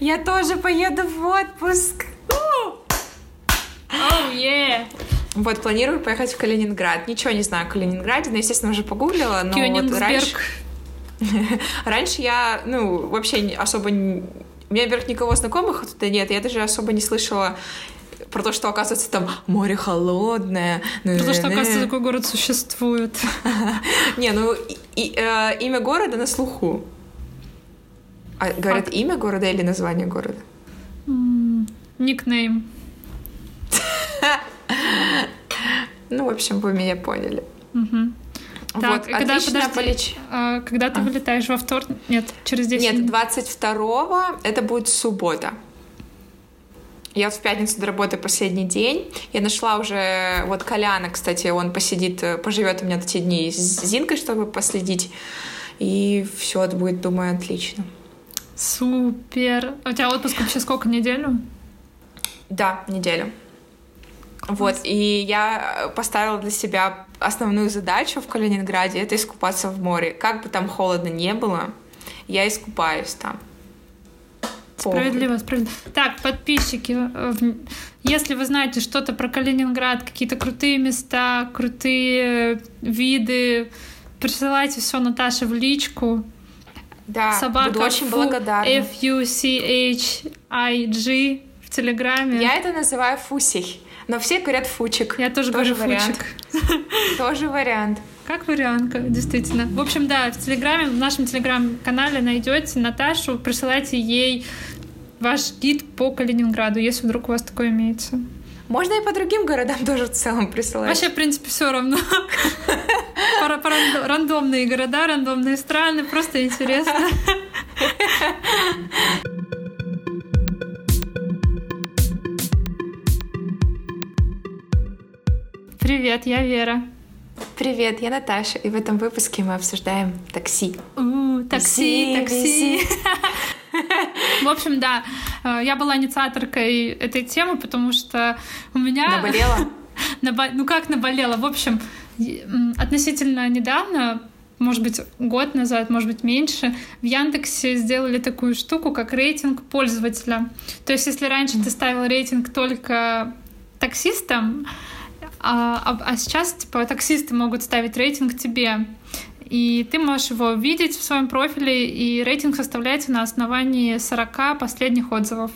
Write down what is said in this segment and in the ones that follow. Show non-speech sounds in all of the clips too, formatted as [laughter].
Я тоже поеду в отпуск. Oh, yeah. Вот, планирую поехать в Калининград. Ничего не знаю о Калининграде, но, естественно, уже погуглила. Но вот раньше... [laughs] раньше я, ну, вообще особо... У меня, во-первых, никого знакомых оттуда нет. Я даже особо не слышала про то, что, оказывается, там море холодное. Про то, что, оказывается, такой город существует. [laughs] Не, ну, э, имя города на слуху. А говорят имя города или название города? Никнейм. [laughs] Ну, в общем, вы меня поняли. Так, вот, когда, подожди, полеч... а, когда ты а. вылетаешь во вторник? Нет, через 10 Нет, 22-го это будет суббота. Я вот в пятницу доработаю последний день. Я нашла уже вот Коляна, кстати, он посидит, э, поживет у меня эти дни с Зинкой, чтобы последить. И все будет, думаю, отлично. Супер. У тебя отпуск вообще сколько? Неделю? Да, неделю. Класс. Вот, и я поставила для себя основную задачу в Калининграде — это искупаться в море. Как бы там холодно не было, я искупаюсь там. Справедливо, справедливо. Так, подписчики, э, если вы знаете что-то про Калининград, какие-то крутые места, крутые виды, присылайте все Наташе в личку. Да, Собака буду очень благодарна. F-U-C-H-I-G в Телеграме. Я это называю фусей. Но все говорят фучик. Я тоже, тоже говорю вариант. фучик. [laughs] Тоже вариант. Как вариант, действительно. В общем, да, в Телеграме, в нашем Телеграм-канале найдете Наташу, присылайте ей ваш гид по Калининграду, если вдруг у вас такое имеется. Можно и по другим городам тоже в целом присылать. Вообще, в принципе, все равно. [laughs] Рандомные города, рандомные страны, просто интересно. [laughs] Привет, я Вера. Привет, я Наташа, и в этом выпуске мы обсуждаем такси. У, такси, такси. [laughs] [laughs] В общем, да, э, я была инициаторкой этой темы, потому что у меня... Наболела? [laughs] Ну как наболела? В общем, относительно недавно может быть, год назад, может быть, меньше, в Яндексе сделали такую штуку, как рейтинг пользователя. То есть, если раньше ты ставил рейтинг только таксистам, а, а, а сейчас, типа, таксисты могут ставить рейтинг тебе. И ты можешь его видеть в своем профиле, и рейтинг составляется на основании 40 последних отзывов.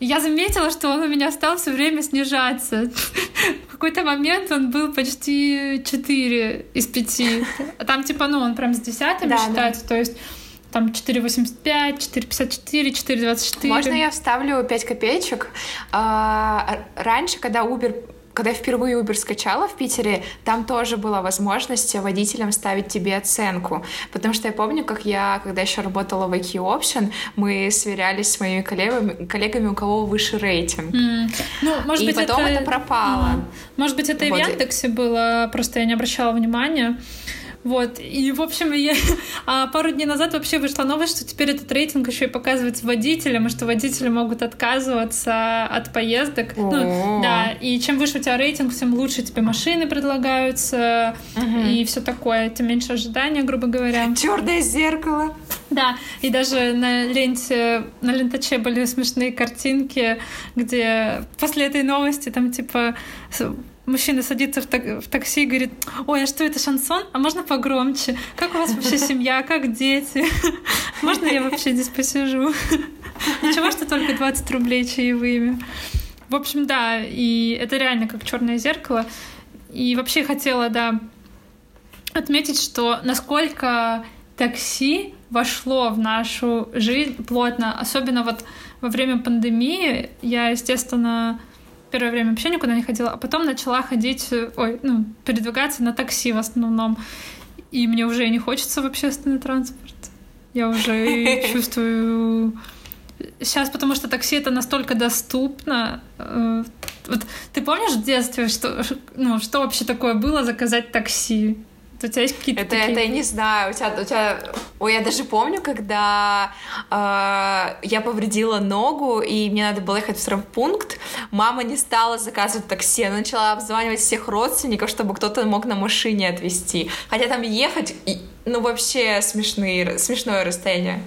И я заметила, что он у меня стал все время снижаться. В какой-то момент он был почти 4 из 5. А там, типа, ну, он прям с десятыми да, считается, да. то есть там 4,85, 4,54, 4,24. Можно я вставлю 5 копеечек? А, раньше, когда Uber когда я впервые Uber скачала в Питере, там тоже была возможность водителям ставить тебе оценку. Потому что я помню, как я, когда еще работала в IQ Option, мы сверялись с моими коллегами, коллегами у кого выше рейтинг. Mm. Ну, может и быть, потом это... это пропало. Mm. Может быть, это вот. и в Яндексе было, просто я не обращала внимания. Вот. И, в общем, я [laughs] а пару дней назад вообще вышла новость, что теперь этот рейтинг еще и показывается водителям, и что водители могут отказываться от поездок. Ну, да. И чем выше у тебя рейтинг, тем лучше тебе машины предлагаются и все такое, тем меньше ожидания, грубо говоря. Черное зеркало. Да, и даже на ленте, на лентаче были смешные картинки, где после этой новости там типа мужчина садится в, так в такси и говорит, ой, а что это шансон? А можно погромче? Как у вас вообще семья? Как дети? [laughs] Можно я вообще здесь посижу? [laughs] Ничего, что только 20 рублей чаевыми. В общем, да, и это реально как черное зеркало. И вообще хотела, да, отметить, что насколько такси вошло в нашу жизнь плотно, особенно вот во время пандемии. Я, естественно, первое время вообще никуда не ходила, а потом начала ходить, ой, ну, передвигаться на такси в основном. И мне уже не хочется в общественный транспорт. Я уже [laughs] чувствую... Сейчас, потому что такси это настолько доступно. Э, вот ты помнишь в детстве, что, ну, что вообще такое было заказать такси? У тебя есть какие-то это, такие... это я не знаю. У тебя, у тебя... Ой, я даже помню, когда э, я повредила ногу, и мне надо было ехать в травмпункт, мама не стала заказывать такси, она начала обзванивать всех родственников, чтобы кто-то мог на машине отвезти. Хотя там ехать, ну, вообще смешные, смешное расстояние.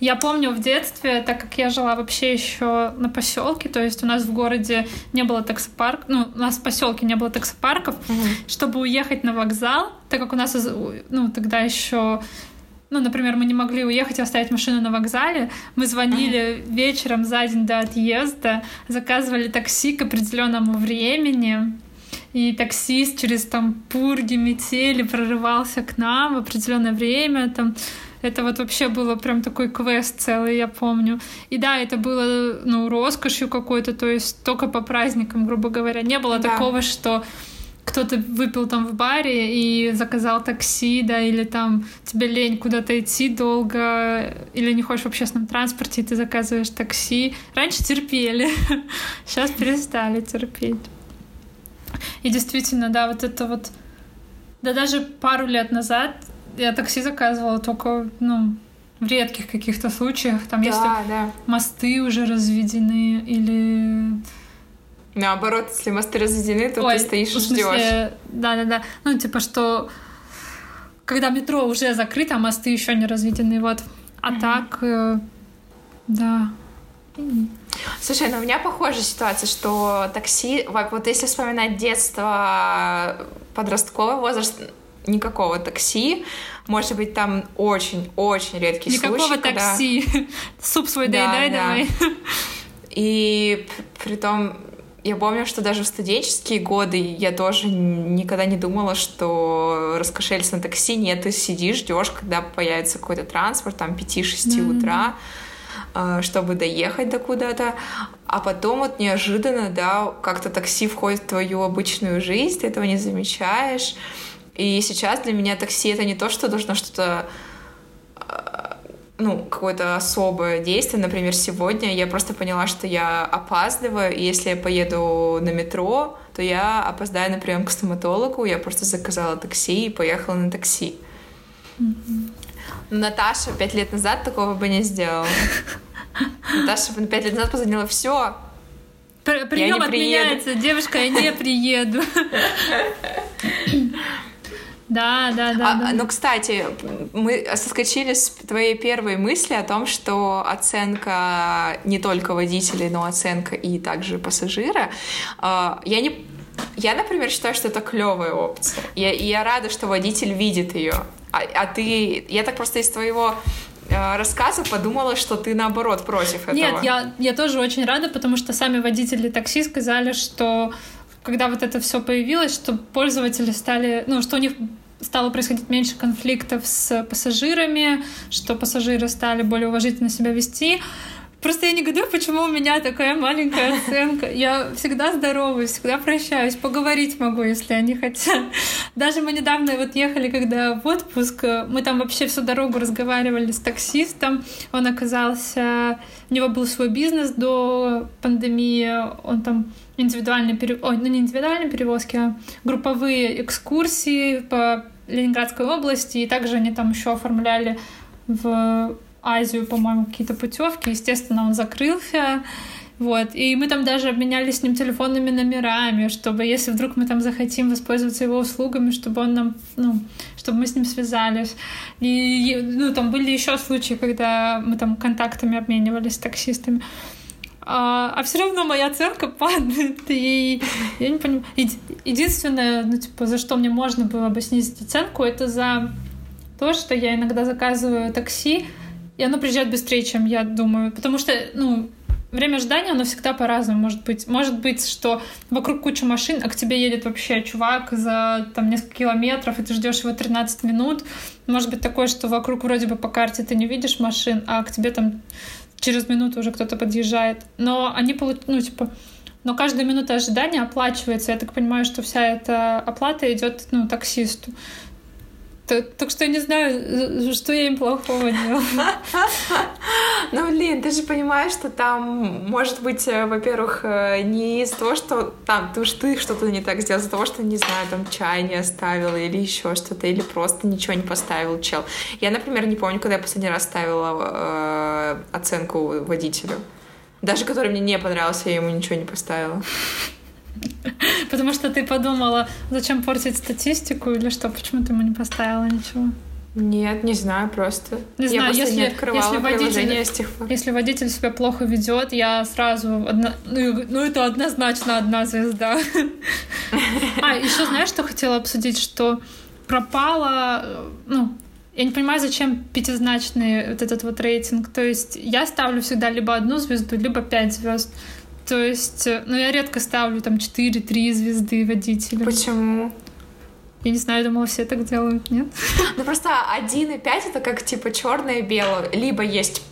Я помню в детстве, так как я жила вообще еще на поселке, то есть у нас в городе не было таксопарк, ну, у нас в поселке не было таксопарков, угу. чтобы уехать на вокзал, так как у нас, ну, тогда еще ну, например, мы не могли уехать и оставить машину на вокзале, мы звонили ага. вечером за день до отъезда, заказывали такси к определенному времени, и таксист через там пурги, метели прорывался к нам в определенное время, там это вот вообще было прям такой квест целый, я помню. И да, это было, ну, роскошью какой-то, то есть только по праздникам, грубо говоря. Не было да. такого, что кто-то выпил там в баре и заказал такси, да, или там тебе лень куда-то идти долго, или не хочешь в общественном транспорте, и ты заказываешь такси. Раньше терпели, [laughs] сейчас перестали терпеть. И действительно, да, вот это вот... Да даже пару лет назад я такси заказывала только, ну, в редких каких-то случаях. Там, да, если да. мосты уже разведены или Наоборот, если мосты разведены, то Ой, ты стоишь и ждешь. Да-да-да. Ну, типа, что когда метро уже закрыто, а мосты еще не разведены, вот. А mm-hmm. так, э, да. Слушай, ну у меня похожая ситуация, что такси, вот если вспоминать детство, подростковый возраст, никакого такси. Может быть, там очень-очень редкий Никакого случай. Никакого такси. Когда... [laughs] Суп свой да, доедай да. давай. И при том я помню, что даже в студенческие годы я тоже никогда не думала, что раскошелиться на такси. Нет, ты сидишь, ждешь, когда появится какой-то транспорт, там 5-6 mm-hmm. утра, э, чтобы доехать до куда-то. А потом вот неожиданно, да, как-то такси входит в твою обычную жизнь, ты этого не замечаешь. И сейчас для меня такси это не то, что должно что-то э, ну, какое-то особое действие. Например, сегодня я просто поняла, что я опаздываю, и если я поеду на метро, то я опоздаю на прием к стоматологу. Я просто заказала такси и поехала на такси. Mm-hmm. Наташа пять лет назад такого бы не сделала. Наташа пять лет назад позвонила, все, Прием отменяется, девушка, я не приеду. [laughs] Да, да, да. А, да. Ну, кстати, мы соскочили с твоей первой мысли о том, что оценка не только водителей, но оценка и также пассажира. А, я не я, например, считаю, что это клевая опция. Я, и я рада, что водитель видит ее. А, а ты, я так просто из твоего э, рассказа подумала, что ты наоборот против этого. Нет, я, я тоже очень рада, потому что сами водители такси сказали, что когда вот это все появилось, что пользователи стали, ну, что у них стало происходить меньше конфликтов с пассажирами, что пассажиры стали более уважительно себя вести. Просто я негодую, почему у меня такая маленькая оценка. Я всегда здороваюсь, всегда прощаюсь, поговорить могу, если они хотят. Даже мы недавно вот ехали, когда в отпуск, мы там вообще всю дорогу разговаривали с таксистом. Он оказался... У него был свой бизнес до пандемии. Он там индивидуальные перев... Ой, ну не индивидуальные перевозки, а групповые экскурсии по Ленинградской области. И также они там еще оформляли в Азию, по-моему, какие-то путевки. Естественно, он закрылся. Вот. И мы там даже обменялись с ним телефонными номерами, чтобы, если вдруг мы там захотим воспользоваться его услугами, чтобы он нам, ну, чтобы мы с ним связались. И, ну, там были еще случаи, когда мы там контактами обменивались с таксистами. А, а все равно моя оценка падает, и я не понимаю. Единственное, ну, типа, за что мне можно было бы снизить оценку, это за то, что я иногда заказываю такси, и оно приезжает быстрее, чем я думаю. Потому что, ну, время ожидания, оно всегда по-разному может быть. Может быть, что вокруг куча машин, а к тебе едет вообще чувак за там несколько километров, и ты ждешь его 13 минут. Может быть такое, что вокруг вроде бы по карте ты не видишь машин, а к тебе там через минуту уже кто-то подъезжает. Но они получают, ну, типа, но каждая минута ожидания оплачивается. Я так понимаю, что вся эта оплата идет ну, таксисту. Так, что я не знаю, что я им плохого делала. [laughs] Ну, блин, ты же понимаешь, что там может быть, э, во-первых, э, не из-за того, что там ты, ты что-то не так сделал, из-за того, что, не знаю, там чай не оставила или еще что-то, или просто ничего не поставил чел. Я, например, не помню, когда я последний раз ставила э, оценку водителю. Даже который мне не понравился, я ему ничего не поставила. [laughs] [laughs] Потому что ты подумала, зачем портить статистику или что? Почему ты ему не поставила ничего? Нет, не знаю, просто. Не я знаю, если, не открывала если, водитель, с тех пор. если водитель себя плохо ведет, я сразу... одно- ну, ну, это однозначно одна звезда. [laughs] А, еще знаешь, что хотела обсудить? Что пропала... э, Ну, я не понимаю, зачем пятизначный вот этот вот рейтинг. То есть я ставлю всегда либо одну звезду, либо пять звезд. То есть, э, ну, я редко ставлю там 4-3 звезды водителям. Почему? Я не знаю, я думала, все так делают, нет? [laughs] Ну просто 1 и 5 это как типа черное и белое. Либо есть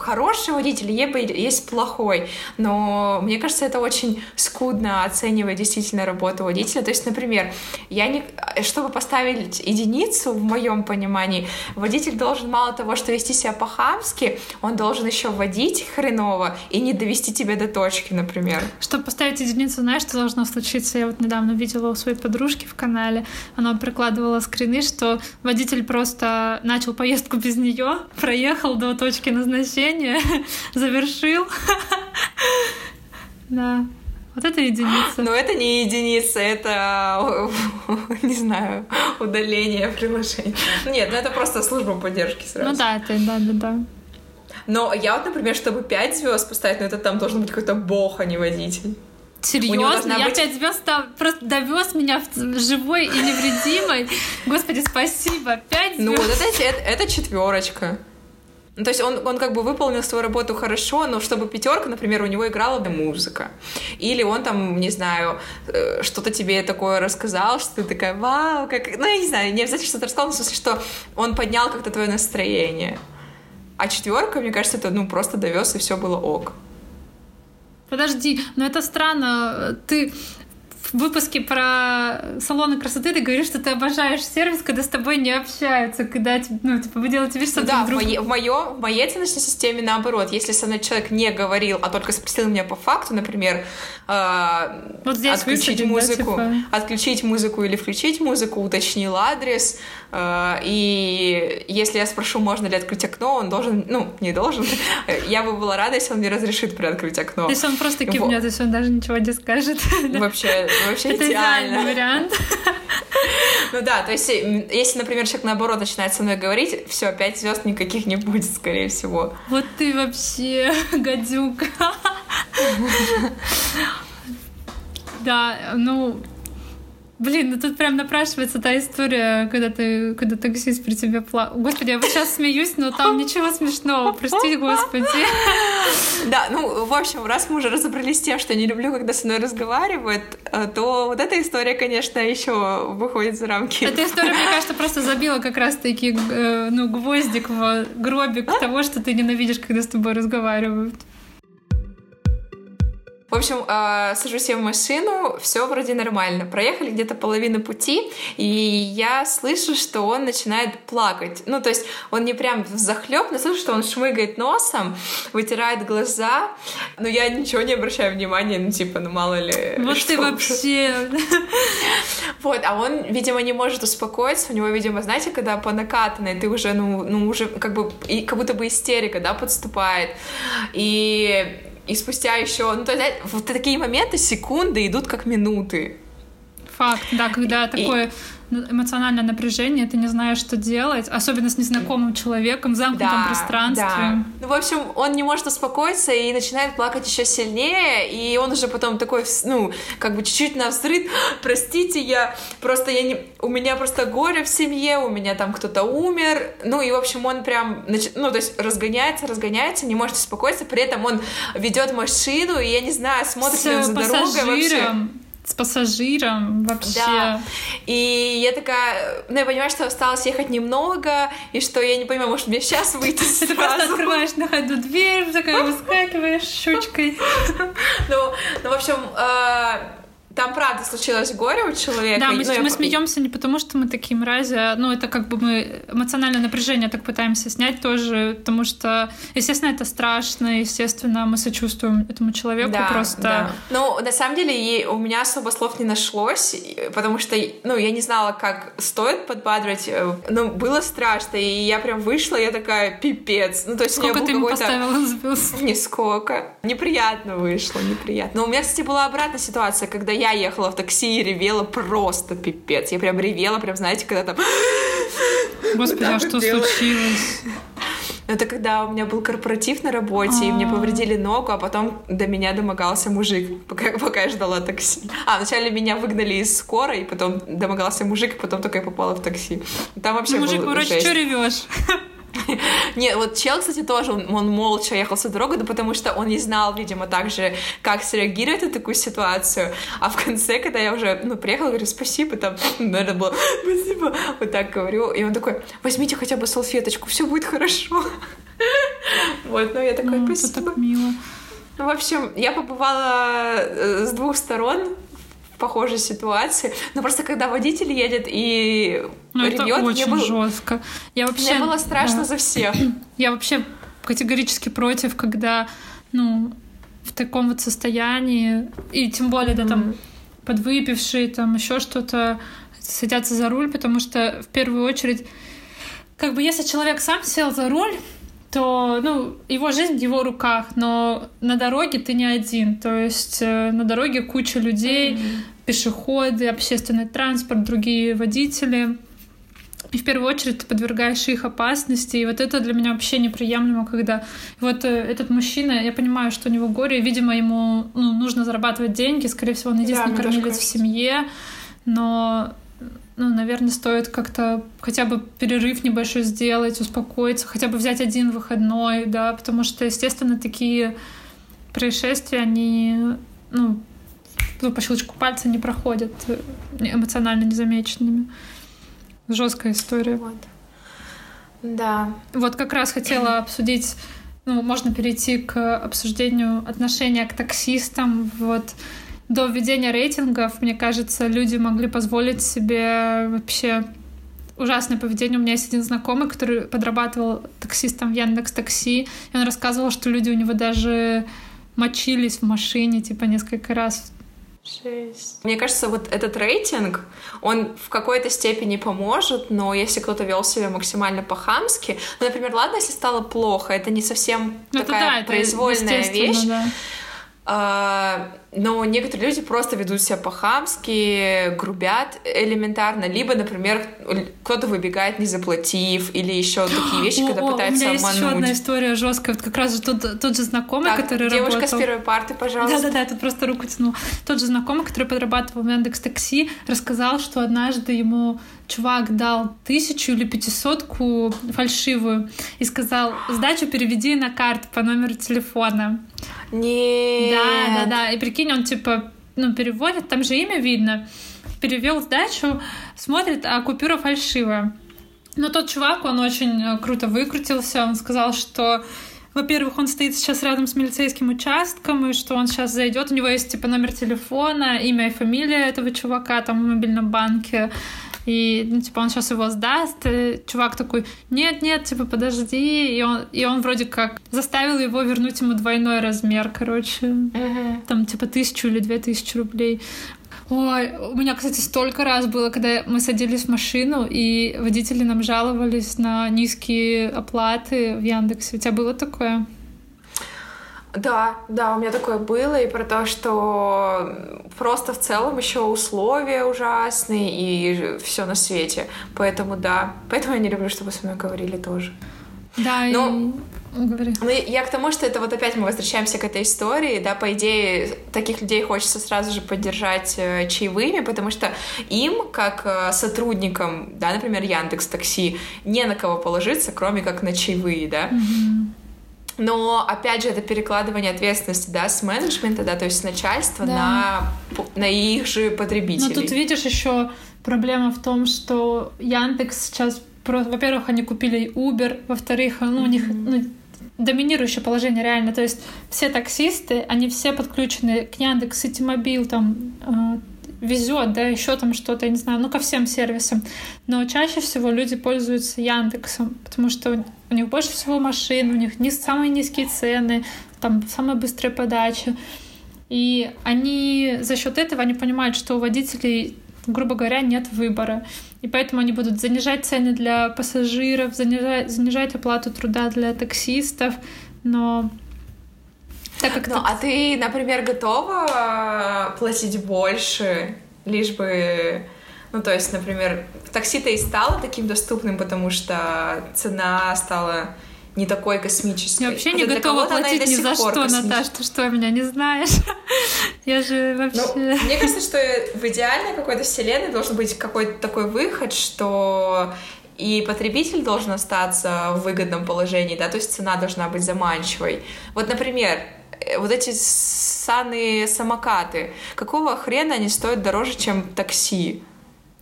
хороший водитель, есть плохой. Но мне кажется, это очень скудно оценивать действительно работу водителя. То есть, например, я не... чтобы поставить единицу, в моем понимании, водитель должен мало того, что вести себя по-хамски, он должен еще водить хреново и не довести тебя до точки, например. Чтобы поставить единицу, знаешь, что должно случиться? Я вот недавно видела у своей подружки в канале, она прикладывала скрины, что водитель просто начал поездку без нее, проехал до точки назначения, [laughs] завершил. Да. Вот это единица. Но это не единица, это, [laughs] не знаю, удаление приложения. Нет, ну это просто служба поддержки сразу. Ну да, это да, да, да. Но я вот, например, чтобы 5 звезд поставить, ну это там должен быть какой-то бог, а не водитель. Серьезно? Я быть... 5 звезд стал, просто довез меня в живой и невредимой. Господи, спасибо. 5 звезд. Ну, вот это, это, это четверочка. Ну, то есть он, он как бы выполнил свою работу хорошо, но чтобы пятерка, например, у него играла музыка. Или он там, не знаю, э, что-то тебе такое рассказал, что ты такая, вау, как... Ну, я не знаю, не обязательно что-то рассказал, но в смысле, что он поднял как-то твое настроение. А четверка, мне кажется, это ну просто довез, и все было ок. Подожди, но это странно. Ты в выпуске про салоны красоты ты говоришь, что ты обожаешь сервис, когда с тобой не общаются, когда ну, типа, вы делаете вид, что да, ты вдруг... в, моё, в моей ценностной системе наоборот. Если со мной человек не говорил, а только спросил меня по факту, например, э, вот здесь отключить высадить, музыку, да, типа... отключить музыку или включить музыку, уточнил адрес, э, и если я спрошу, можно ли открыть окно, он должен, ну, не должен, [laughs] я бы была рада, если он мне разрешит приоткрыть окно. Есть он просто кивнет, есть он даже ничего не скажет. [laughs] Вообще, вообще Это идеальный вариант. [laughs] Ну да, то есть, если, например, человек наоборот начинает со мной говорить, все, пять звезд никаких не будет, скорее всего. Вот ты вообще [laughs] гадюка. [laughs] Да, ну, Блин, ну тут прям напрашивается та история, когда ты, когда таксист при тебе плакал. Господи, я вот сейчас смеюсь, но там ничего смешного, прости, господи. Да, ну, в общем, раз мы уже разобрались с тем, что не люблю, когда со мной разговаривают, то вот эта история, конечно, еще выходит за рамки. Эта история, мне кажется, просто забила как раз-таки ну, гвоздик в гробик того, что ты ненавидишь, когда с тобой разговаривают. В общем, э, сажусь я в машину, все вроде нормально. Проехали где-то половину пути, и я слышу, что он начинает плакать. Ну, то есть он не прям захлеб, но слышу, что он шмыгает носом, вытирает глаза, но я ничего не обращаю внимания, ну, типа, ну, мало ли. Вот ты вообще... [laughs] Вот, а он, видимо, не может успокоиться, у него, видимо, знаете, когда по накатанной, ты уже, ну, ну уже как бы, и, как будто бы истерика, да, подступает. И и спустя еще, ну, то есть, вот такие моменты, секунды идут как минуты. Факт, да, когда и, такое эмоциональное напряжение, ты не знаешь, что делать, особенно с незнакомым человеком в замкнутом да, пространстве. Да. Ну, в общем, он не может успокоиться и начинает плакать еще сильнее, и он уже потом такой, ну, как бы чуть-чуть на взрыв, простите, я просто, я не, у меня просто горе в семье, у меня там кто-то умер, ну, и, в общем, он прям, ну, то есть разгоняется, разгоняется, не может успокоиться, при этом он ведет машину, и, я не знаю, смотрит ли он за дорогой вообще с пассажиром вообще. Да. И я такая, ну, я понимаю, что осталось ехать немного, и что я не понимаю, может, мне сейчас выйти. [laughs] Ты просто открываешь на ходу дверь, такая выскакиваешь щучкой. [laughs] Ну, ну, в общем, а, там правда случилось горе у человека. Да, мы, ну, мы я... смеемся не потому, что мы такие мрази, а, ну это как бы мы эмоциональное напряжение так пытаемся снять тоже, потому что, естественно, это страшно, естественно, мы сочувствуем этому человеку да, просто. Да. Ну, на самом деле, у меня особо слов не нашлось, потому что, ну, я не знала, как стоит подбадривать, э, ну, было страшно, и я прям вышла, я такая, пипец. Ну, то есть Сколько ты ему поставила звезд? [laughs] Нисколько. Неприятно вышло, неприятно. Но у меня, кстати, была обратная ситуация, когда я ехала в такси и ревела просто пипец. Я прям ревела, прям, знаете, когда там [gasps] Господи, а что случилось? Это когда у меня был корпоратив на работе, и мне а. повредили ногу, а потом до меня домогался мужик, пока, пока я ждала такси. А, вначале меня выгнали из скорой, и потом домогался мужик, и потом только я попала в такси. Там вообще ну, Мужик, короче, что ревешь? [laughs] Нет, вот чел, кстати, тоже, он, он молча ехал всю дорогу, да потому что он не знал, видимо, также, как среагировать на такую ситуацию. А в конце, когда я уже, ну, приехала, говорю, спасибо, там, [laughs] надо было, спасибо, вот так говорю. И он такой, возьмите хотя бы салфеточку, все будет хорошо. [laughs] Вот, ну, я такая, спасибо. так мило. Ну, в общем, я побывала э, с двух сторон похожей ситуации. Но просто когда водитель едет и ну, ревет, это очень мне было... жестко. Я вообще... Мне было страшно да. за всех. [clears throat] Я вообще категорически против, когда, ну, в таком вот состоянии, и тем более, да, там, подвыпившие, там, еще что-то, садятся за руль, потому что, в первую очередь, как бы, если человек сам сел за руль, то, ну, его жизнь в его руках, но на дороге ты не один, то есть э, на дороге куча людей, mm-hmm. пешеходы, общественный транспорт, другие водители. И в первую очередь ты подвергаешь их опасности. И вот это для меня вообще неприемлемо, когда вот э, этот мужчина, я понимаю, что у него горе, видимо, ему ну, нужно зарабатывать деньги, скорее всего, он единственный да, кормилец в семье, но ну, наверное, стоит как-то хотя бы перерыв небольшой сделать, успокоиться, хотя бы взять один выходной, да, потому что, естественно, такие происшествия, они, ну, ну по щелчку пальца не проходят э, эмоционально незамеченными. Жесткая история. Вот. Да. Вот как раз хотела обсудить, ну, можно перейти к обсуждению отношения к таксистам. Вот до введения рейтингов, мне кажется, люди могли позволить себе вообще ужасное поведение. У меня есть один знакомый, который подрабатывал таксистом в Яндекс Такси, и он рассказывал, что люди у него даже мочились в машине, типа, несколько раз. Жесть. Мне кажется, вот этот рейтинг, он в какой-то степени поможет, но если кто-то вел себя максимально по-хамски, ну, например, ладно, если стало плохо, это не совсем ну, такая да, произвольная вещь. Да. А, но некоторые люди просто ведут себя по-хамски, грубят элементарно, либо, например, кто-то выбегает, не заплатив, или еще такие [gasps] вещи, когда о, пытаются у меня обмануть. есть еще одна история жесткая, вот как раз же тот, тот же знакомый, так, который девушка работал... с первой парты, пожалуйста. Да-да-да, тут просто руку тянул. Тот же знакомый, который подрабатывал в Яндекс Такси, рассказал, что однажды ему чувак дал тысячу или пятисотку фальшивую и сказал, сдачу переведи на карту по номеру телефона. Нет. Да, да, да. И прикинь, он типа, ну, переводит, там же имя видно. Перевел сдачу, смотрит, а купюра фальшивая. Но тот чувак, он очень э, круто выкрутился. Он сказал, что во-первых, он стоит сейчас рядом с милицейским участком, и что он сейчас зайдет. У него есть типа номер телефона, имя и фамилия этого чувака там в мобильном банке и, ну, типа, он сейчас его сдаст, и чувак такой, нет-нет, типа, подожди, и он, и он вроде как заставил его вернуть ему двойной размер, короче, uh-huh. там, типа, тысячу или две тысячи рублей. Ой, у меня, кстати, столько раз было, когда мы садились в машину, и водители нам жаловались на низкие оплаты в Яндексе. У тебя было такое? Да, да, у меня такое было, и про то, что просто в целом еще условия ужасные и все на свете. Поэтому да. Поэтому я не люблю, чтобы со мной говорили тоже. Да, Но... и... Говори. Ну, я к тому, что это вот опять мы возвращаемся к этой истории, да, по идее, таких людей хочется сразу же поддержать э, чаевыми, потому что им, как э, сотрудникам, да, например, Яндекс Такси, не на кого положиться, кроме как на чаевые, да. Mm-hmm. Но, опять же, это перекладывание ответственности, да, с менеджмента, да, то есть с начальства да. на, на их же потребителей. Но тут видишь еще проблема в том, что Яндекс сейчас, во-первых, они купили Uber, во-вторых, ну, у них ну, доминирующее положение реально. То есть все таксисты, они все подключены к Яндекс, Ситимобил, там, э, везет, да, еще там что-то, я не знаю, ну, ко всем сервисам. Но чаще всего люди пользуются Яндексом, потому что у них больше всего машин, у них не самые низкие цены, там самая быстрая подача. И они за счет этого они понимают, что у водителей, грубо говоря, нет выбора. И поэтому они будут занижать цены для пассажиров, занижать, занижать оплату труда для таксистов. Но так как ну, ты... А ты, например, готова платить больше, лишь бы Ну, то есть, например, такси-то и стало таким доступным, потому что цена стала не такой космической. Я вообще не готова платить ни за что, Наташ, ты что, меня не знаешь? [laughs] Я же вообще... Ну, мне кажется, что в идеальной какой-то вселенной должен быть какой-то такой выход, что и потребитель должен остаться в выгодном положении, да, то есть цена должна быть заманчивой. Вот, например, э, вот эти санные самокаты, какого хрена они стоят дороже, чем такси?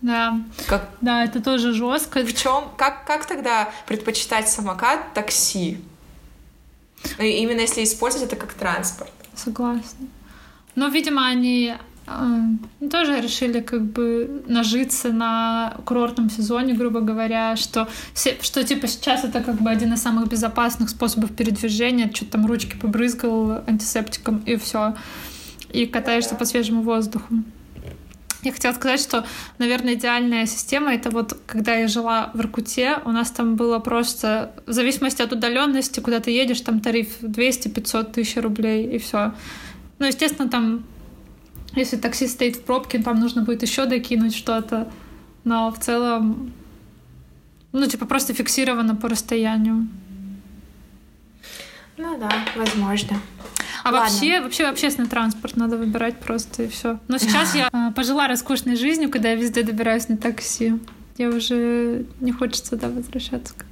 Да. Как... Да, это тоже жестко. В чем? Как, как тогда предпочитать самокат такси? Именно если использовать это как транспорт. Согласна. Но, видимо, они э, тоже решили как бы нажиться на курортном сезоне, грубо говоря, что, все, что типа сейчас это как бы один из самых безопасных способов передвижения, что там ручки побрызгал антисептиком и все, и катаешься по свежему воздуху. Я хотела сказать, что, наверное, идеальная система это вот, когда я жила в Иркуте, у нас там было просто, в зависимости от удаленности, куда ты едешь, там тариф 200-500 тысяч рублей и все. Ну, естественно, там, если такси стоит в пробке, там нужно будет еще докинуть что-то, но в целом, ну, типа, просто фиксировано по расстоянию. Ну да, возможно. А Ладно. вообще, вообще общественный транспорт надо выбирать просто и все. Но сейчас я а, пожила роскошной жизнью, когда я везде добираюсь на такси. Я уже не хочется туда возвращаться к этому.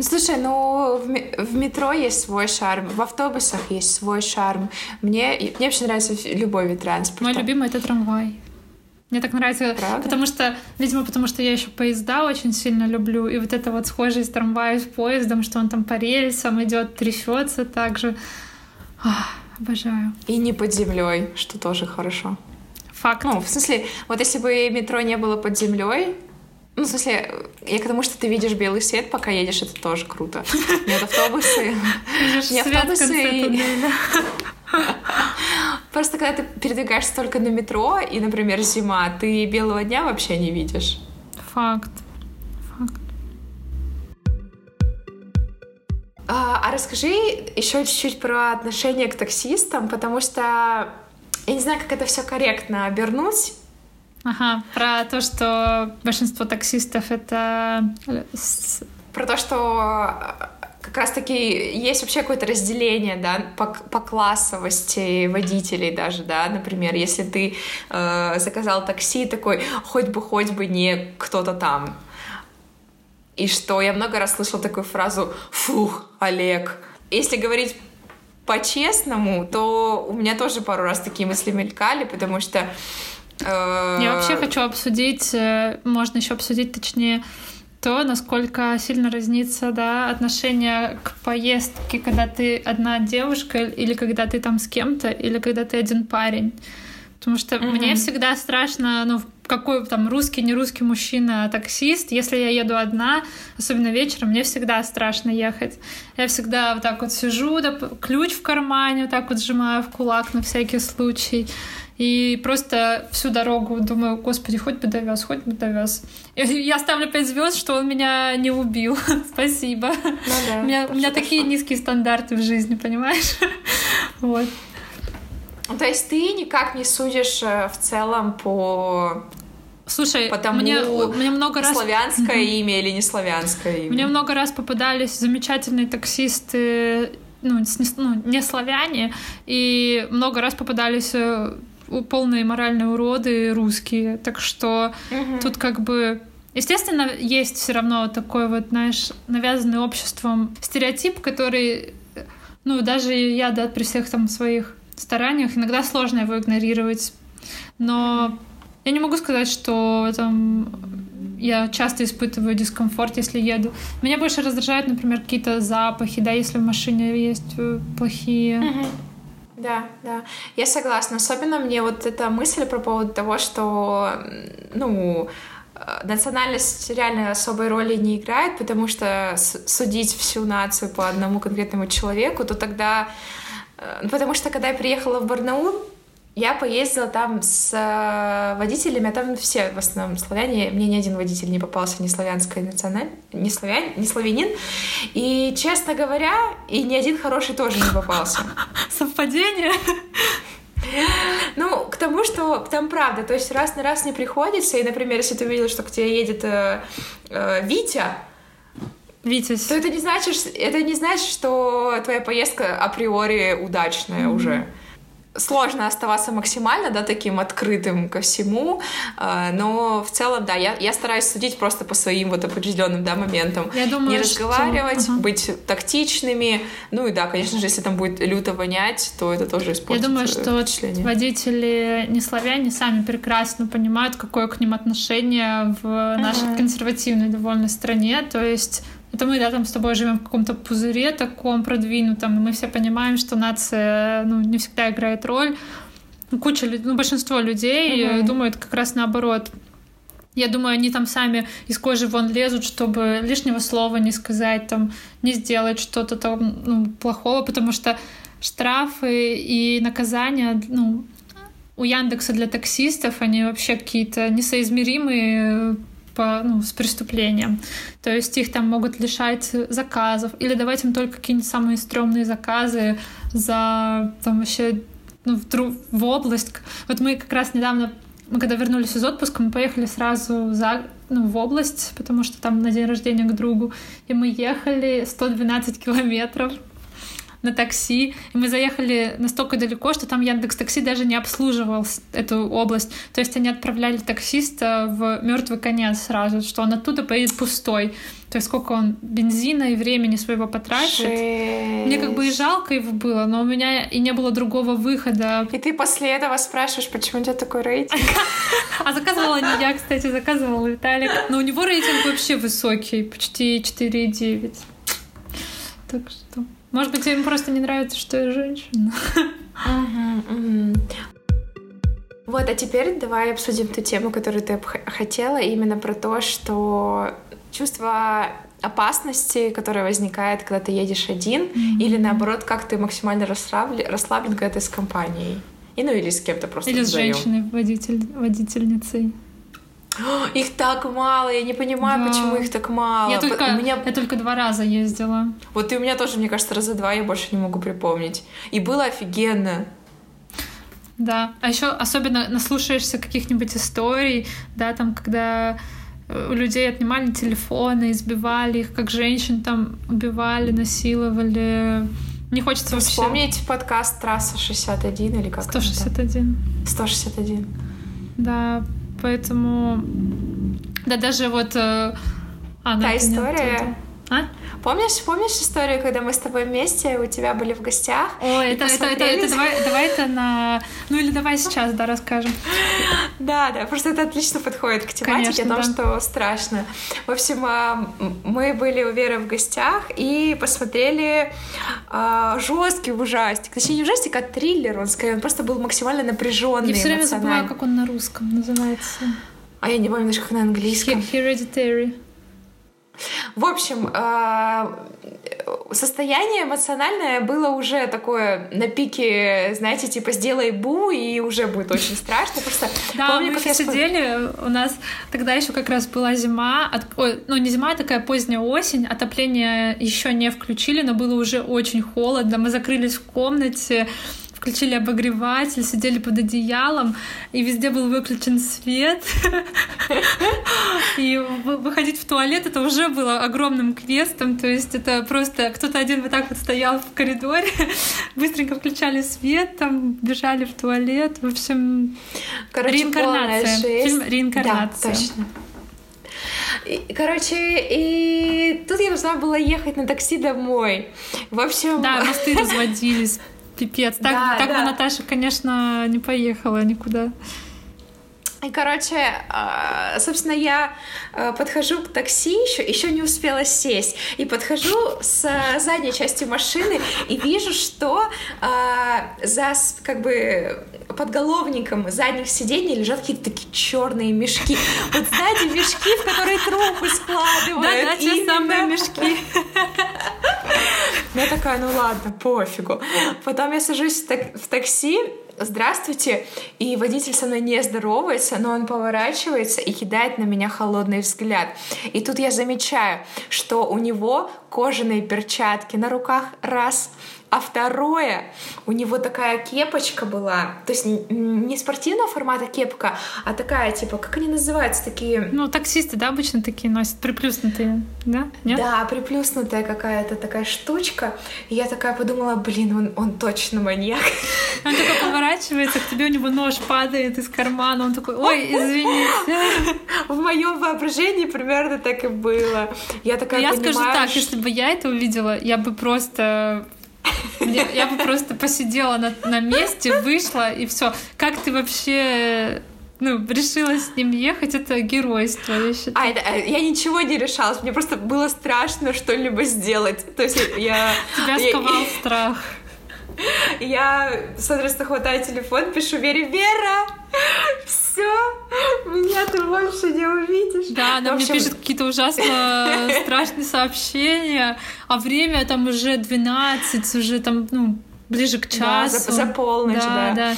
Слушай, ну в, метро есть свой шарм, в автобусах есть свой шарм. Мне, мне вообще нравится любой вид транспорта. Мой любимый это трамвай. Мне так нравится, Правда? потому что, видимо, потому что я еще поезда очень сильно люблю, и вот это вот схожесть трамвая с поездом, что он там по рельсам идет, трясется так же. Ах, обожаю. И не под землей, что тоже хорошо. Факт. Ну, в смысле, вот если бы метро не было под землей, ну, в смысле, я к тому, что ты видишь белый свет, пока едешь, это тоже круто. Нет автобусы. Не автобусы. Просто когда ты передвигаешься только на метро, и, например, зима, ты белого дня вообще не видишь. Факт. Факт. А, а расскажи еще чуть-чуть про отношение к таксистам, потому что я не знаю, как это все корректно обернуть. Ага, про то, что большинство таксистов это... Про то, что как раз-таки есть вообще какое-то разделение, да, по, по классовости водителей даже, да, например, если ты э, заказал такси, такой, хоть бы, хоть бы не кто-то там. И что я много раз слышала такую фразу «фух, Олег». Если говорить по-честному, то у меня тоже пару раз такие мысли мелькали, потому что... Э... Я вообще хочу обсудить, э, можно еще обсудить, точнее, то, насколько сильно разнится да, отношение к поездке, когда ты одна девушка, или когда ты там с кем-то, или когда ты один парень. Потому что mm-hmm. мне всегда страшно, ну, какой там русский, не русский мужчина, таксист. Если я еду одна, особенно вечером, мне всегда страшно ехать. Я всегда вот так вот сижу, да, ключ в кармане, вот так вот сжимаю в кулак на всякий случай. И просто всю дорогу думаю, господи, хоть бы довез, хоть бы довез. Я ставлю пять звезд, что он меня не убил. [laughs] Спасибо. Ну, да, у меня, у меня такие низкие стандарты в жизни, понимаешь? [laughs] вот. То есть ты никак не судишь э, в целом по Слушай, Потому мне, мне много раз... Славянское имя или не славянское имя? Мне много раз попадались замечательные таксисты, ну, не, ну, не славяне, и много раз попадались э, полные моральные уроды русские. Так что угу. тут как бы Естественно, есть все равно такой вот, знаешь, навязанный обществом стереотип, который, ну, даже я, да, при всех там своих стараниях, иногда сложно его игнорировать. Но я не могу сказать, что там я часто испытываю дискомфорт, если еду. Меня больше раздражают, например, какие-то запахи, да, если в машине есть э, плохие. Да, да, я согласна. Особенно мне вот эта мысль по поводу того, что, ну, национальность реально особой роли не играет, потому что судить всю нацию по одному конкретному человеку, то тогда... Э, ну, потому что когда я приехала в Барнаул, я поездила там с э, водителями, а там все в основном славяне. Мне ни один водитель не попался, ни славянская националь... не, славян... не славянин. И, честно говоря, и ни один хороший тоже не попался. [laughs] Совпадение? Ну, к тому, что там правда, то есть раз на раз не приходится, и, например, если ты увидел, что к тебе едет э, э, Витя, Витязь. то это не значит, это не значит, что твоя поездка априори удачная mm-hmm. уже сложно оставаться максимально, да, таким открытым ко всему, э, но в целом, да, я, я стараюсь судить просто по своим вот определенным, да, моментам. Я думаю, Не разговаривать, что... быть тактичными, ну и да, конечно же, если там будет люто вонять, то это тоже испортит Я думаю, что водители не славяне сами прекрасно понимают, какое к ним отношение в нашей uh-huh. консервативной довольно стране, то есть это мы, да, там с тобой живем в каком-то пузыре таком продвинутом, и мы все понимаем, что нация, ну, не всегда играет роль. Куча, ну, большинство людей mm-hmm. думают как раз наоборот. Я думаю, они там сами из кожи вон лезут, чтобы лишнего слова не сказать, там, не сделать что-то там ну, плохого, потому что штрафы и наказания, ну, у Яндекса для таксистов, они вообще какие-то несоизмеримые по, ну, с преступлением. То есть их там могут лишать заказов или давать им только какие-нибудь самые стрёмные заказы за там вообще ну, в, в область. Вот мы как раз недавно мы когда вернулись из отпуска, мы поехали сразу за, ну, в область, потому что там на день рождения к другу. И мы ехали 112 километров на такси, и мы заехали настолько далеко, что там Яндекс Такси даже не обслуживал эту область. То есть они отправляли таксиста в мертвый конец сразу, что он оттуда поедет пустой. То есть сколько он бензина и времени своего потратит. Жесть. Мне как бы и жалко его было, но у меня и не было другого выхода. И ты после этого спрашиваешь, почему у тебя такой рейтинг? [laughs] А заказывала не я, кстати, заказывал Виталик. Но у него рейтинг вообще высокий, почти 4,9. Так что... Может быть, им просто не нравится, что я женщина. Вот, а теперь давай обсудим ту тему, которую ты хотела, именно про то, что чувство опасности, которое возникает, когда ты едешь один, mm-hmm. или наоборот, как ты максимально расслаблен, расслаблен, когда ты с компанией. И, ну или с кем-то просто Или с женщиной, водитель, водительницей. [gasps] Их так мало, я не понимаю, да. почему их так мало. Я только, у меня... я только два раза ездила. Вот и у меня тоже, мне кажется, раза два я больше не могу припомнить. И было офигенно. Да, а еще особенно наслушаешься каких-нибудь историй, да, там, когда у людей отнимали телефоны, избивали их, как женщин там убивали, насиловали. Не хочется вообще... Вспомнить подкаст «Трасса 61» или как 161. 161. Да, Поэтому, да, даже вот... А, Та история... А? Помнишь, помнишь историю, когда мы с тобой вместе, у тебя были в гостях? О, это, это, это, это, давай, давай это на... Ну или давай сейчас, да, расскажем. Да, да, просто это отлично подходит к тематике Конечно, о том, да. что страшно. В общем, а, мы были у Веры в гостях и посмотрели а, жесткий ужастик. Точнее, не ужастик, а триллер, он скорее, он просто был максимально напряженный. Я все время забываю, как он на русском называется. А я не помню даже, как на английском. Hereditary. В общем, а, состояние эмоциональное было уже такое на пике, знаете, типа сделай бу, и уже будет очень страшно. Просто да, помню, мы как я сидели, у нас тогда еще как раз была зима, ну не зима, а такая поздняя осень, отопление еще не включили, но было уже очень холодно, мы закрылись в комнате, включили обогреватель, сидели под одеялом, и везде был выключен свет. И выходить в туалет это уже было огромным квестом, то есть это просто кто-то один вот так вот стоял в коридоре, [laughs] быстренько включали свет, там бежали в туалет, в общем, Короче, реинкарнация. Фильм «Реинкарнация». Да, точно. Короче, и тут я должна была ехать на такси домой. В общем... Да, мосты разводились. Пипец. Так, да, так да. бы Наташа, конечно, не поехала никуда. И, короче, а, собственно, я а, подхожу к такси, еще, еще не успела сесть, и подхожу с задней части машины и вижу, что а, за как бы подголовником задних сидений лежат какие-то такие черные мешки. Вот знаете, мешки, в которые трупы складывают. Да, да, те самые мешки. Я такая, ну ладно, пофигу. Потом я сажусь в такси, здравствуйте, и водитель со мной не здоровается, но он поворачивается и кидает на меня холодный взгляд. И тут я замечаю, что у него кожаные перчатки на руках, раз, А второе, у него такая кепочка была, то есть не спортивного формата кепка, а такая, типа, как они называются, такие... Ну, таксисты, да, обычно такие носят, приплюснутые, да? Нет? Да, приплюснутая какая-то такая штучка. И я такая подумала, блин, он, он точно маньяк. [laughs] Он такой поворачивается, к тебе у него нож падает из кармана, он такой, ой, извините. [laughs] В моем воображении примерно так и было. Я такая Я понимаю, скажу так, если бы я это увидела, я бы просто я, я бы просто посидела на, на месте, вышла и все. Как ты вообще ну, решила с ним ехать, это геройство, я считаю. А, это, э, я ничего не решалась, мне просто было страшно что-либо сделать. То есть я... Тебя сковал я, страх. [laughs] Я, соответственно, хватаю телефон, пишу Вере, Вера, [laughs] все, меня ты больше не увидишь. Да, она общем... мне пишет какие-то ужасно [laughs] страшные сообщения, а время там уже 12, уже там, ну, ближе к часу. Да, за, за полночь, да. да. да.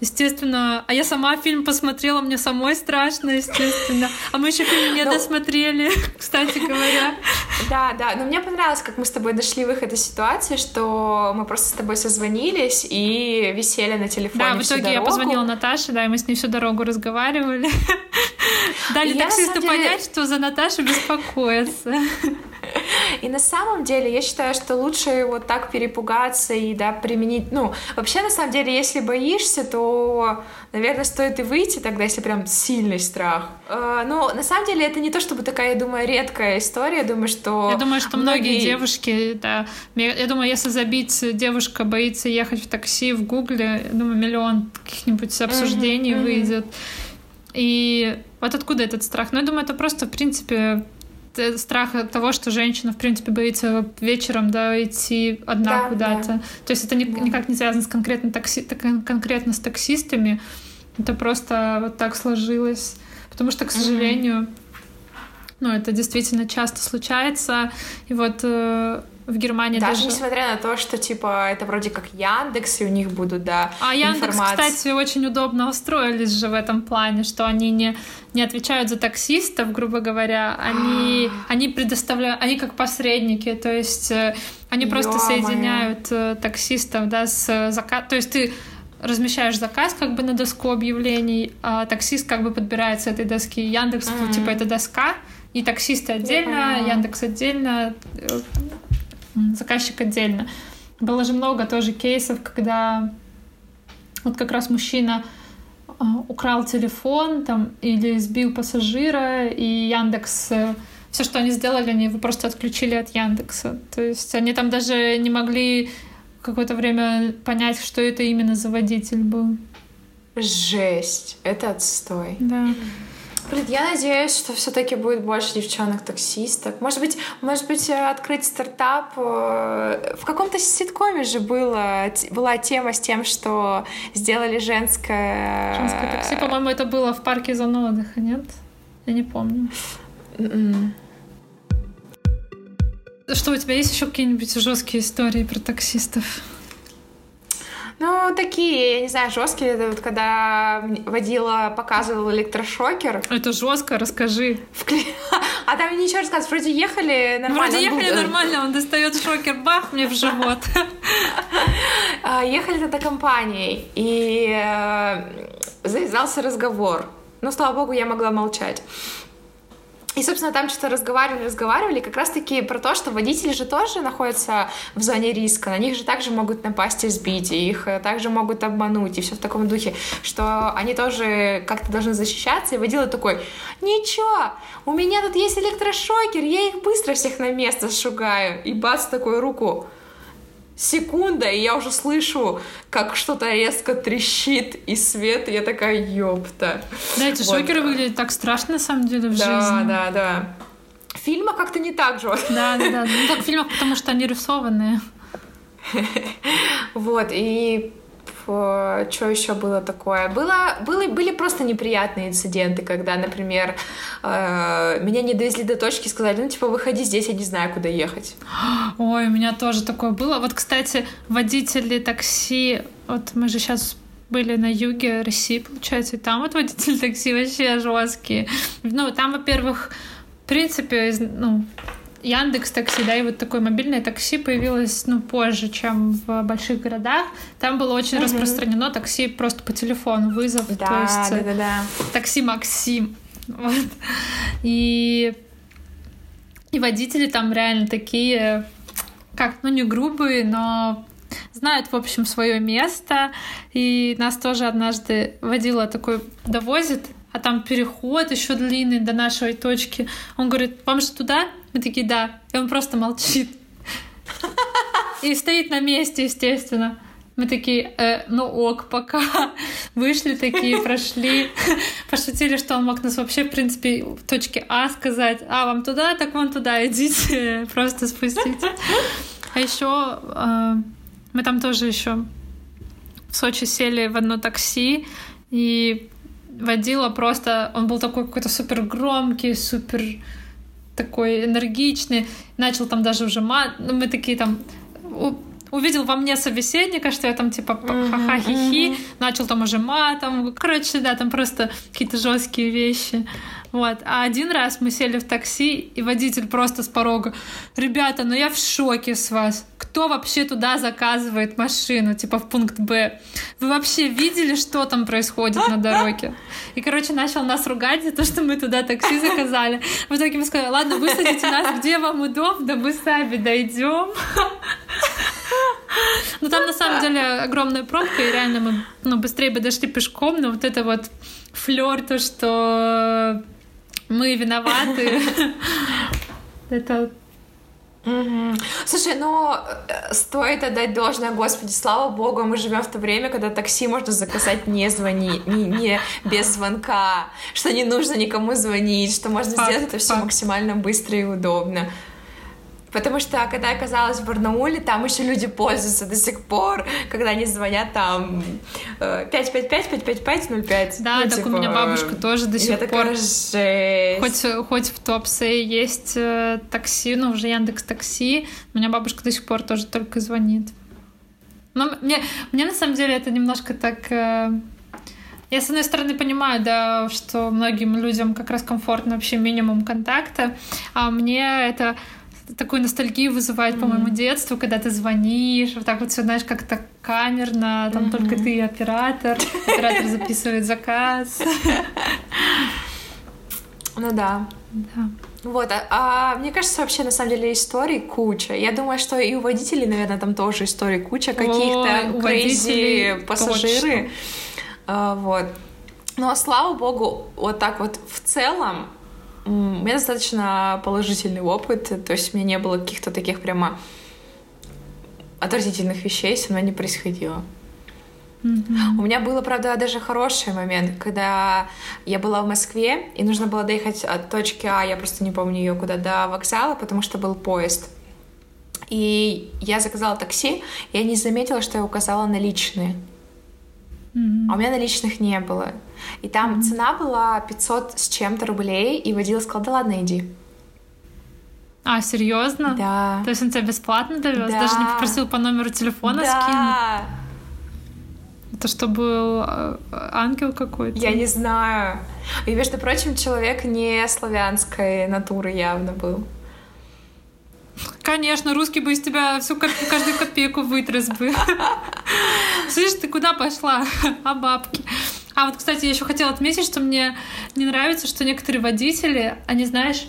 Естественно. А я сама фильм посмотрела, мне самой страшно, естественно. А мы еще фильм не ну, досмотрели, [laughs] кстати говоря. Да, да. Но мне понравилось, как мы с тобой дошли в этой ситуации, что мы просто с тобой созвонились и висели на телефоне. Да, в итоге я позвонила Наташе, да, и мы с ней всю дорогу разговаривали. [laughs] Дали таксисту понять, что за Наташу беспокоиться. И на самом деле я считаю, что лучше вот так перепугаться и, да, применить... Ну, вообще, на самом деле, если боишься, то, наверное, стоит и выйти тогда, если прям сильный страх. Э, но на самом деле это не то, чтобы такая, я думаю, редкая история. Я думаю, что... Я думаю, что многие, многие девушки, да... Я думаю, если забить «девушка боится ехать в такси» в Гугле, я думаю, миллион каких-нибудь обсуждений mm-hmm, выйдет. И вот откуда этот страх? Ну, я думаю, это просто, в принципе, Э, страх от того, что женщина, в принципе, боится вечером да, идти одна да, куда-то. Да. То есть это ни, да. никак не связано с конкретно, такси, конкретно с таксистами. Это просто вот так сложилось. Потому что, к сожалению, mm-hmm. ну, это действительно часто случается. И вот э, в Германии даже... Даже несмотря на то, что, типа, это вроде как Яндекс, и у них будут, да, А Яндекс, информация. кстати, очень удобно устроились же в этом плане, что они не, не отвечают за таксистов, грубо говоря, они, они предоставляют, они как посредники, то есть э, они просто соединяют э, таксистов, да, с заказ... То есть ты размещаешь заказ как бы на доску объявлений, а таксист как бы подбирает с этой доски. Яндекс, mm-hmm. типа, это доска, и таксисты отдельно, Яндекс отдельно, э, заказчик отдельно. Было же много тоже кейсов, когда вот как раз мужчина а, украл телефон там или сбил пассажира, и Яндекс э, все, что они сделали, они его просто отключили от Яндекса. То есть они там даже не могли какое-то время понять, что это именно за водитель был. Жесть, это отстой. Да. Блин, я надеюсь, что все-таки будет больше девчонок-таксисток. Может быть, может быть, э, открыть стартап. Э, в каком-то ситкоме же было, была тема с тем, что сделали женское... Женское такси, по-моему, это было в парке зоны отдыха, нет? Я не помню. Mm-mm. Что, у тебя есть еще какие-нибудь жесткие истории про таксистов? Ну, такие, я не знаю, жесткие. Это вот когда водила, показывал электрошокер. Это жестко, расскажи. Вкле... [laughs] А там ничего рассказывать. Вроде ехали нормально. Вроде ехали был... нормально, он достает шокер, бах, мне в живот. [laughs] А, ехали тогда компанией, и э, завязался разговор. Но, слава богу, я могла молчать. И, собственно, там что-то разговаривали, разговаривали, как раз-таки про то, что водители же тоже находятся в зоне риска, на них же также могут напасть и сбить, и их э, также могут обмануть, и все в таком духе, что они тоже как-то должны защищаться, и водила такой, ничего, у меня тут есть электрошокер, я их быстро всех на место шугаю, и бац, такую руку, секунда, и я уже слышу, как что-то резко трещит и свет, и я такая, ёпта. Да, эти вот. шокеры выглядят так страшно, на самом деле, в да, жизни. Да, да, да. В фильмах как-то не так же. Да, да, да. Ну, так в фильмах, потому что они рисованные. [laughs] Вот, и что еще было такое? Было, было, были просто неприятные инциденты, когда, например, э, меня не довезли до точки и сказали, ну, типа, выходи здесь, я не знаю, куда ехать. [gasps] Ой, у меня тоже такое было. Вот, кстати, водители такси, вот мы же сейчас были на юге России, получается, и там вот водители такси вообще жесткие. Ну, там, во-первых, в принципе, ну, Яндекс Такси, да, и вот такое мобильное такси появилось, ну, позже, чем в больших городах. Там было очень угу. распространено такси просто по телефону, вызов. Да, то есть, да, да, да. Такси Максим. [laughs] Вот. И, и водители там реально такие, как, ну, не грубые, но знают, в общем, свое место. И нас тоже однажды водила такой довозит, а там переход еще длинный до нашей точки. Он говорит, вам же туда? Мы такие, да. И он просто молчит. И стоит на месте, естественно. Мы такие, э, ну ок, пока. Вышли такие, прошли. Пошутили, что он мог нас вообще, в принципе, в точке А сказать. А, вам туда, так вам туда, идите. Просто спустить. А еще э, мы там тоже еще в Сочи сели в одно такси, и водила просто... Он был такой какой-то супер громкий, супер такой энергичный. Начал там даже уже мат... Ну, мы такие там увидел во мне собеседника, что я там типа ха-ха хи-хи, начал там уже матом. Короче, да, там просто какие-то жесткие вещи. Вот. А один раз мы сели в такси, и водитель просто с порога. Ребята, ну я в шоке с вас. Кто вообще туда заказывает машину, типа в пункт Б? Вы вообще видели, что там происходит на дороге? И, короче, начал нас ругать за то, что мы туда такси заказали. В итоге мы сказали, ладно, высадите нас, где вам удобно, мы сами дойдем. Ну там на самом деле огромная пробка, и реально мы ну, быстрее бы дошли пешком, но вот это вот флер, то, что мы виноваты. [laughs] Это Угу. Слушай, ну э, стоит отдать должное, Господи, слава Богу, мы живем в то время, когда такси можно заказать не звони, не, не без звонка, что не нужно никому звонить, что можно факт, сделать это все максимально быстро и удобно. Потому что, когда я оказалась в Барнауле, там еще люди пользуются до сих пор, когда они звонят там 555-555-05. Э, да, ну, так типа, у меня бабушка тоже до сих пор. Жесть. Хоть, хоть в Туапсе есть э, такси, ну, уже Яндекс Такси, у меня бабушка до сих пор тоже только звонит. Но мне, мне на самом деле это немножко так... Э, я, с одной стороны, понимаю, да, что многим людям как раз комфортно вообще минимум контакта, а мне это такую ностальгию вызывает, mm-hmm. по-моему, детство, когда ты звонишь, вот так вот все, знаешь, как-то камерно, там mm-hmm. только ты и оператор, оператор [laughs] записывает заказ. Ну да. Да. Вот, а, а мне кажется, вообще на самом деле историй куча. Я думаю, что и у водителей, наверное, там тоже истории куча каких-то crazy пассажиры. А, вот. Но слава богу, вот так вот в целом у меня достаточно положительный опыт, то есть у меня не было каких-то таких прямо отвратительных вещей, со мной не происходило. Mm-hmm. У меня было, правда, даже хороший момент, когда я была в Москве, и нужно было доехать от точки А, я просто не помню ее куда, до вокзала, потому что был поезд. И я заказала такси, и я не заметила, что я указала наличные. Mm-hmm. А у меня наличных не было. И там mm-hmm. цена была 500 с чем-то рублей, и водила сказал, да ладно, иди. А, серьезно? Да. То есть он тебя бесплатно довез? Да. Даже не попросил по номеру телефона да. скинуть? Это что, был э, ангел какой-то? Я не знаю. И, между прочим, человек не славянской натуры явно был. Конечно, русский бы из тебя всю каждую копейку вытряс бы. [laughs] Слышишь, ты куда пошла? [laughs] А бабки. А вот, кстати, я еще хотела отметить, что мне не нравится, что некоторые водители, они, знаешь,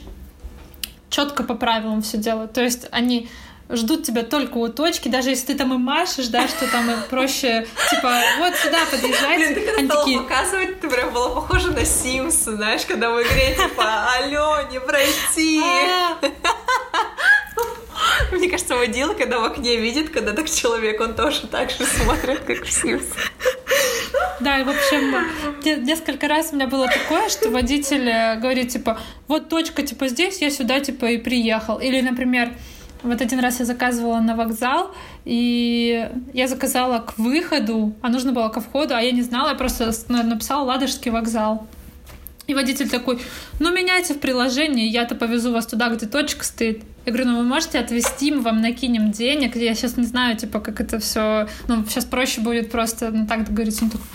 четко по правилам все делают. То есть они ждут тебя только у точки, даже если ты там и машешь, да, что там проще, типа, вот сюда подъезжайте. Блин, ты когда Они стала такие... показывать, ты прям была похожа на Симса, знаешь, когда в игре, типа, алло, не пройти. [laughs] Мне кажется, водила, когда в окне видит, когда так человек, он тоже так же смотрит, как в Sims. Да, и в общем, несколько раз у меня было такое, что водитель э, говорит, типа, вот точка, типа, здесь, я сюда, типа, и приехал. Или, например, вот один раз я заказывала на вокзал, и я заказала к выходу, а нужно было ко входу, а я не знала, я просто написала «Ладожский вокзал». И водитель такой, ну меняйте в приложении, я-то повезу вас туда, где точка стоит. Я говорю, ну вы можете отвезти, мы вам накинем денег. Я сейчас не знаю, типа, как это все. Ну, сейчас проще будет просто ну, так договориться. Он такой,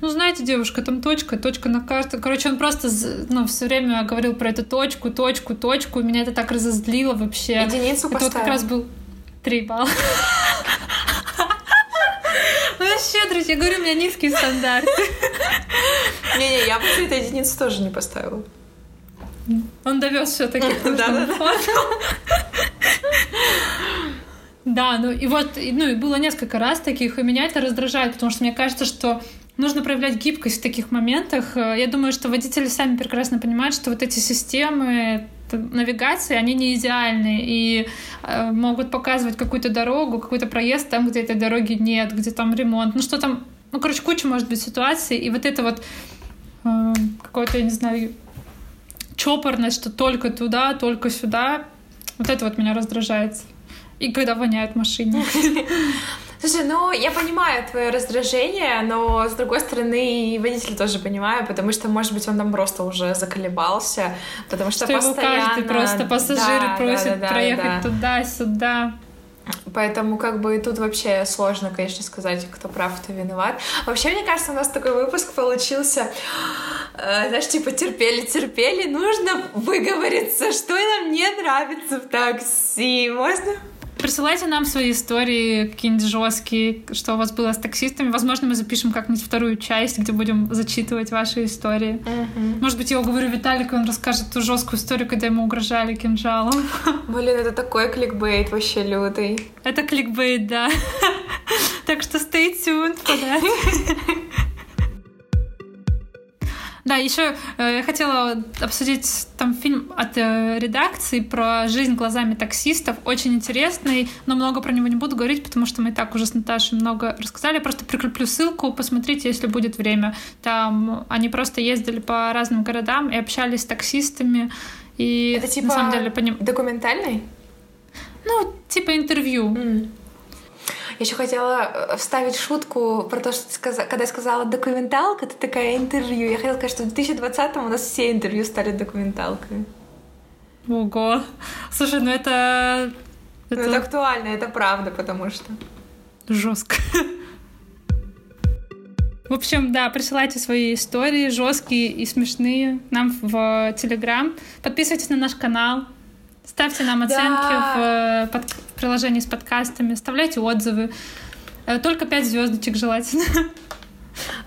ну, знаете, девушка, там точка, точка на карте. Короче, он просто, ну, все время говорил про эту точку, точку, точку. И меня это так разозлило вообще. Единицу Это вот как раз был три балла. Ну, я щедрость, я говорю, у меня низкие стандарты. Не-не, я бы это единицу тоже не поставила. Он довез все-таки [laughs] фото. Да, ну и вот, ну и было несколько раз таких, и меня это раздражает, потому что мне кажется, что нужно проявлять гибкость в таких моментах. Э, Я думаю, что водители сами прекрасно понимают, что вот эти системы навигации, они не идеальны и э, могут показывать какую-то дорогу, какой-то проезд там, где этой дороги нет, где там ремонт, ну что там, ну короче, куча может быть ситуаций, и вот это вот э, какое-то, я не знаю, чопорность, что только туда, только сюда. Вот это вот меня раздражает. И когда воняет машине. [laughs] Слушай, ну я понимаю твое раздражение, но с другой стороны и водитель тоже понимаю, потому что, может быть, он там просто уже заколебался, потому что, Что его постоянно... каждый просто пассажиры Да, просят да, да, да, проехать да. туда-сюда. Поэтому как бы тут вообще сложно, конечно, сказать, кто прав, кто виноват. Вообще, мне кажется, у нас такой выпуск получился, э, знаешь, типа терпели-терпели, нужно выговориться, что нам не нравится в такси. Можно? Присылайте нам свои истории какие-нибудь жесткие, что у вас было с таксистами. Возможно, мы запишем как-нибудь вторую часть, где будем зачитывать ваши истории. Может быть, я уговорю Виталика, он расскажет ту жесткую историю, когда ему угрожали кинжалом. [laughs] Блин, это такой кликбейт вообще лютый. Это кликбейт, да. [laughs] Так что stay tuned [laughs] that. Да, еще э, я хотела обсудить там фильм от э, редакции про жизнь глазами таксистов. Очень интересный, но много про него не буду говорить, потому что мы и так уже с Наташей много рассказали. Просто прикреплю ссылку, посмотрите, если будет время. Там они просто ездили по разным городам и общались с таксистами. И Это типа на самом деле поним... документальный? Ну, типа интервью. Я еще хотела э, вставить шутку про то, что ты сказала, когда я сказала документалка, это такая интервью. Я хотела сказать, что в 2020-м у нас все интервью стали документалкой. Ого. Слушай, ну это... Ну, Это актуально, это правда, потому что... жестко. В общем, да, присылайте свои истории, жесткие и смешные, нам в Телеграм. Подписывайтесь на наш канал. Ставьте нам оценки в, э, под- приложении с подкастами, оставляйте отзывы. Э, Только 5 звездочек желательно.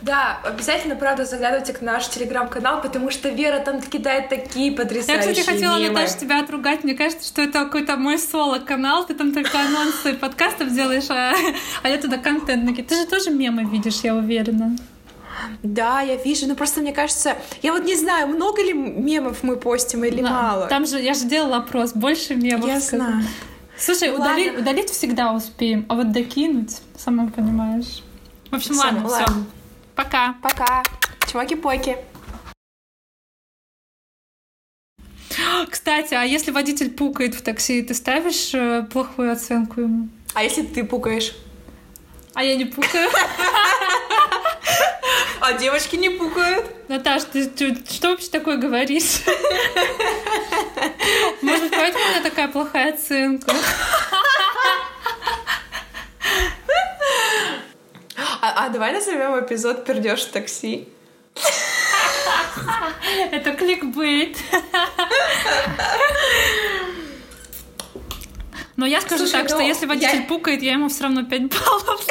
Да, обязательно, правда, заглядывайте к наш телеграм-канал, потому что Вера там кидает такие Я, потрясающие кстати, хотела, мемы. Наташа, тебя отругать. Мне кажется, что это какой-то мой соло-канал. Ты там только анонсы подкастов делаешь, а, а я туда контент накидываю. Ты же тоже мемы видишь, я уверена. Да, я вижу, но просто мне кажется... Я вот не знаю, много ли мемов мы постим или Да, мало. Там же, я же делала опрос, больше мемов. Я сказала. знаю. Слушай, удали- ладно. удалить всегда успеем, а вот докинуть, сама понимаешь. В общем, Сама, ладно, все. ладно. Пока. Пока. Чмоки-поки. [gasps] Кстати, а если водитель пукает в такси, ты ставишь э, плохую оценку ему? А если ты пукаешь? А я не пукаю. [laughs] А девочки не пукают? Наташ, ты чё- что вообще такое говоришь? Может, поэтому у меня такая плохая оценка? А, а давай назовем эпизод «Пердеж в такси». Это кликбейт. Но я скажу Слушай, так, что ну, если водитель я- пукает, я ему все равно 5 баллов.